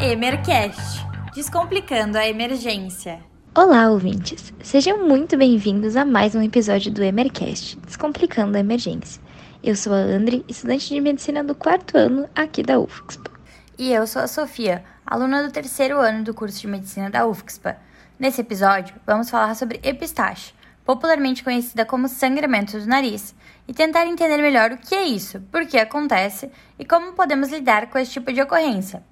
Emercast Descomplicando a Emergência. Olá, ouvintes! Sejam muito bem-vindos a mais um episódio do Emercast Descomplicando a Emergência. Eu sou a Andre, estudante de medicina do quarto ano aqui da UFSPA. E eu sou a Sofia, aluna do terceiro ano do curso de medicina da UFSPA. Nesse episódio, vamos falar sobre epistaxe, popularmente conhecida como sangramento do nariz, e tentar entender melhor o que é isso, por que acontece e como podemos lidar com esse tipo de ocorrência.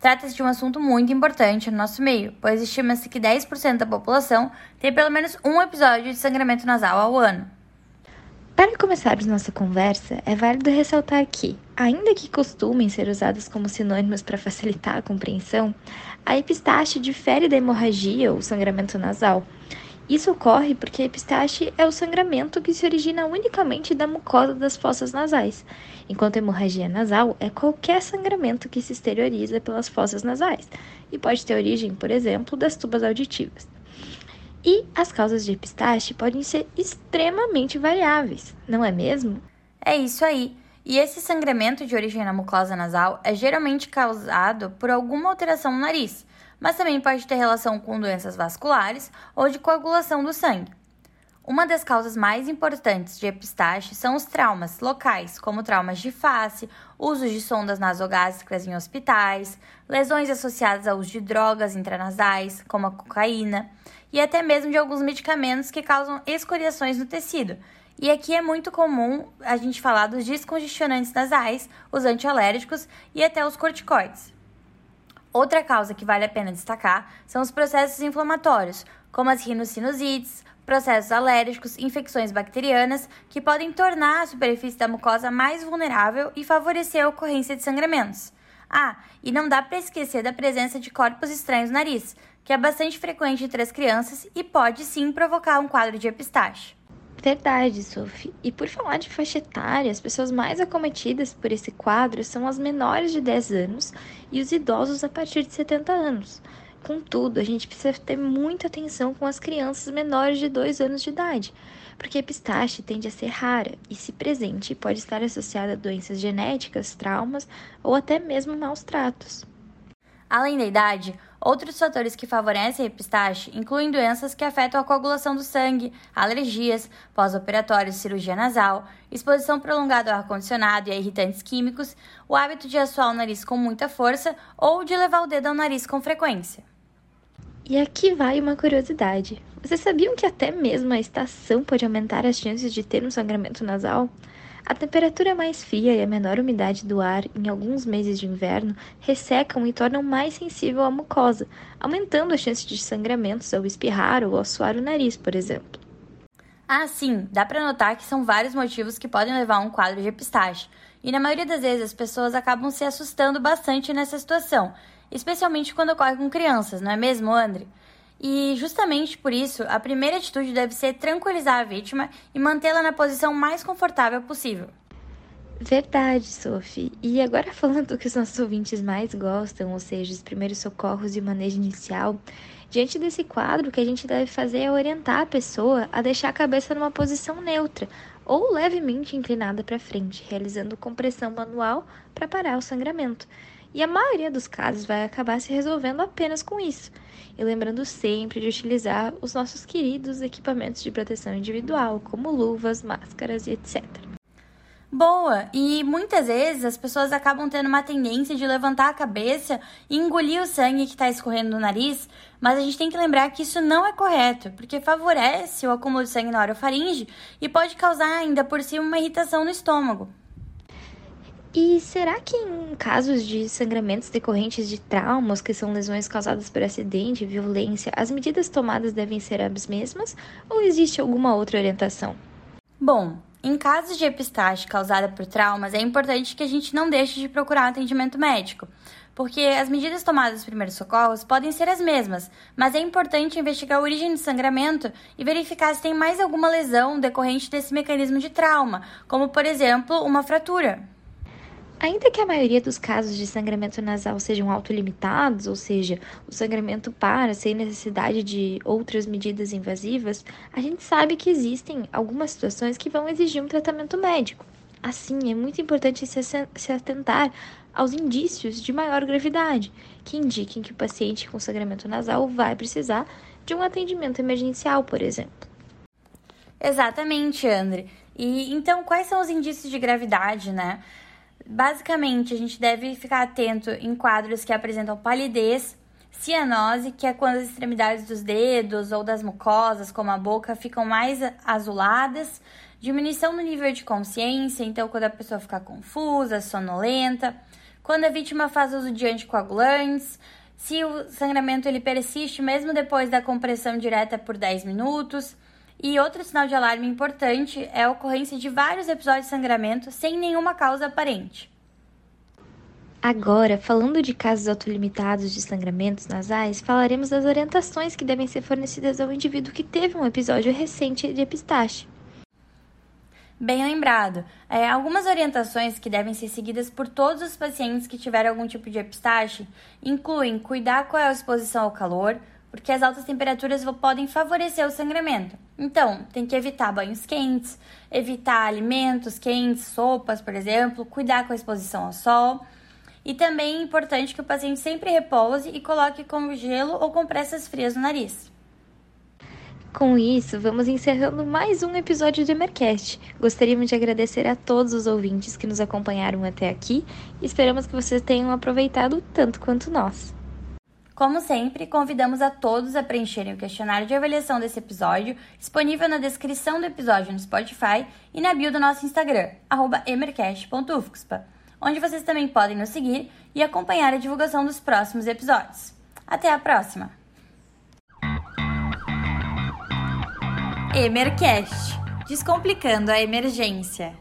Trata-se de um assunto muito importante no nosso meio, pois estima-se que 10% da população tem pelo menos um episódio de sangramento nasal ao ano. Para começarmos nossa conversa, é válido ressaltar que, ainda que costumem ser usadas como sinônimos para facilitar a compreensão, a epistaxe difere da hemorragia ou sangramento nasal. Isso ocorre porque a epistaxe é o sangramento que se origina unicamente da mucosa das fossas nasais, enquanto a hemorragia nasal é qualquer sangramento que se exterioriza pelas fossas nasais e pode ter origem, por exemplo, das tubas auditivas. E as causas de epistaxe podem ser extremamente variáveis, não é mesmo? É isso aí. E esse sangramento de origem na mucosa nasal é geralmente causado por alguma alteração no nariz, mas também pode ter relação com doenças vasculares ou de coagulação do sangue. Uma das causas mais importantes de epistaxe são os traumas locais, como traumas de face, uso de sondas nasogástricas em hospitais, lesões associadas ao uso de drogas intranasais, como a cocaína, e até mesmo de alguns medicamentos que causam escoriações no tecido. E aqui é muito comum a gente falar dos descongestionantes nasais, os antialérgicos e até os corticoides. Outra causa que vale a pena destacar são os processos inflamatórios, como as rinossinusites, processos alérgicos, infecções bacterianas, que podem tornar a superfície da mucosa mais vulnerável e favorecer a ocorrência de sangramentos. Ah, e não dá para esquecer da presença de corpos estranhos no nariz, que é bastante frequente entre as crianças e pode sim provocar um quadro de epistaxe. Verdade, Sophie. E por falar de faixa etária, as pessoas mais acometidas por esse quadro são as menores de 10 anos e os idosos a partir de 70 anos. Contudo, a gente precisa ter muita atenção com as crianças menores de 2 anos de idade, porque a epistaxe tende a ser rara e, se presente, pode estar associada a doenças genéticas, traumas ou até mesmo maus tratos. Além da idade, outros fatores que favorecem a epistaxe incluem doenças que afetam a coagulação do sangue, alergias, pós-operatórios, cirurgia nasal, exposição prolongada ao ar-condicionado e a irritantes químicos, o hábito de assoar o nariz com muita força ou de levar o dedo ao nariz com frequência. E aqui vai uma curiosidade. Vocês sabiam que até mesmo a estação pode aumentar as chances de ter um sangramento nasal? A temperatura mais fria e a menor umidade do ar em alguns meses de inverno ressecam e tornam mais sensível a mucosa, aumentando a chance de sangramentos ao espirrar ou ao suar o nariz, por exemplo. Ah, sim, dá para notar que são vários motivos que podem levar a um quadro de epistaxe. E na maioria das vezes as pessoas acabam se assustando bastante nessa situação, especialmente quando ocorre com crianças, não é mesmo, André? E justamente por isso, a primeira atitude deve ser tranquilizar a vítima e mantê-la na posição mais confortável possível. Verdade, Sophie. E agora falando do que os nossos ouvintes mais gostam, ou seja, os primeiros socorros e manejo inicial, diante desse quadro, o que a gente deve fazer é orientar a pessoa a deixar a cabeça numa posição neutra ou levemente inclinada para frente, realizando compressão manual para parar o sangramento. E a maioria dos casos vai acabar se resolvendo apenas com isso. E lembrando sempre de utilizar os nossos queridos equipamentos de proteção individual, como luvas, máscaras e etc. Boa! E muitas vezes as pessoas acabam tendo uma tendência de levantar a cabeça e engolir o sangue que está escorrendo no nariz, mas a gente tem que lembrar que isso não é correto, porque favorece o acúmulo de sangue na orofaringe e pode causar ainda por cima uma irritação no estômago. E será que em casos de sangramentos decorrentes de traumas, que são lesões causadas por acidente violência, as medidas tomadas devem ser as mesmas ou existe alguma outra orientação? Bom, em casos de epistaxe causada por traumas, é importante que a gente não deixe de procurar atendimento médico, porque as medidas tomadas nos primeiros socorros podem ser as mesmas, mas é importante investigar a origem do sangramento e verificar se tem mais alguma lesão decorrente desse mecanismo de trauma, como por exemplo uma fratura. Ainda que a maioria dos casos de sangramento nasal sejam autolimitados, ou seja, o sangramento para sem necessidade de outras medidas invasivas, a gente sabe que existem algumas situações que vão exigir um tratamento médico. Assim, é muito importante se atentar aos indícios de maior gravidade, que indiquem que o paciente com sangramento nasal vai precisar de um atendimento emergencial, por exemplo. Exatamente, André. E então, quais são os indícios de gravidade, né? Basicamente, a gente deve ficar atento em quadros que apresentam palidez, cianose, que é quando as extremidades dos dedos ou das mucosas, como a boca, ficam mais azuladas, diminuição no nível de consciência, então quando a pessoa fica confusa, sonolenta, quando a vítima faz uso de anticoagulantes, se o sangramento ele persiste mesmo depois da compressão direta por 10 minutos, e outro sinal de alarme importante é a ocorrência de vários episódios de sangramento sem nenhuma causa aparente. Agora, falando de casos autolimitados de sangramentos nasais, falaremos das orientações que devem ser fornecidas ao indivíduo que teve um episódio recente de epistaxe. Bem lembrado. É, algumas orientações que devem ser seguidas por todos os pacientes que tiveram algum tipo de epistaxe incluem cuidar com a exposição ao calor, porque as altas temperaturas podem favorecer o sangramento. Então, tem que evitar banhos quentes, evitar alimentos quentes, sopas, por exemplo, cuidar com a exposição ao sol. E também é importante que o paciente sempre repouse e coloque com gelo ou compressas frias no nariz. Com isso, vamos encerrando mais um episódio do Emercast. Gostaríamos de agradecer a todos os ouvintes que nos acompanharam até aqui e esperamos que vocês tenham aproveitado tanto quanto nós. Como sempre, convidamos a todos a preencherem o questionário de avaliação desse episódio, disponível na descrição do episódio no Spotify e na bio do nosso Instagram, emercast.ufcspa, onde vocês também podem nos seguir e acompanhar a divulgação dos próximos episódios. Até a próxima! Emercast Descomplicando a emergência.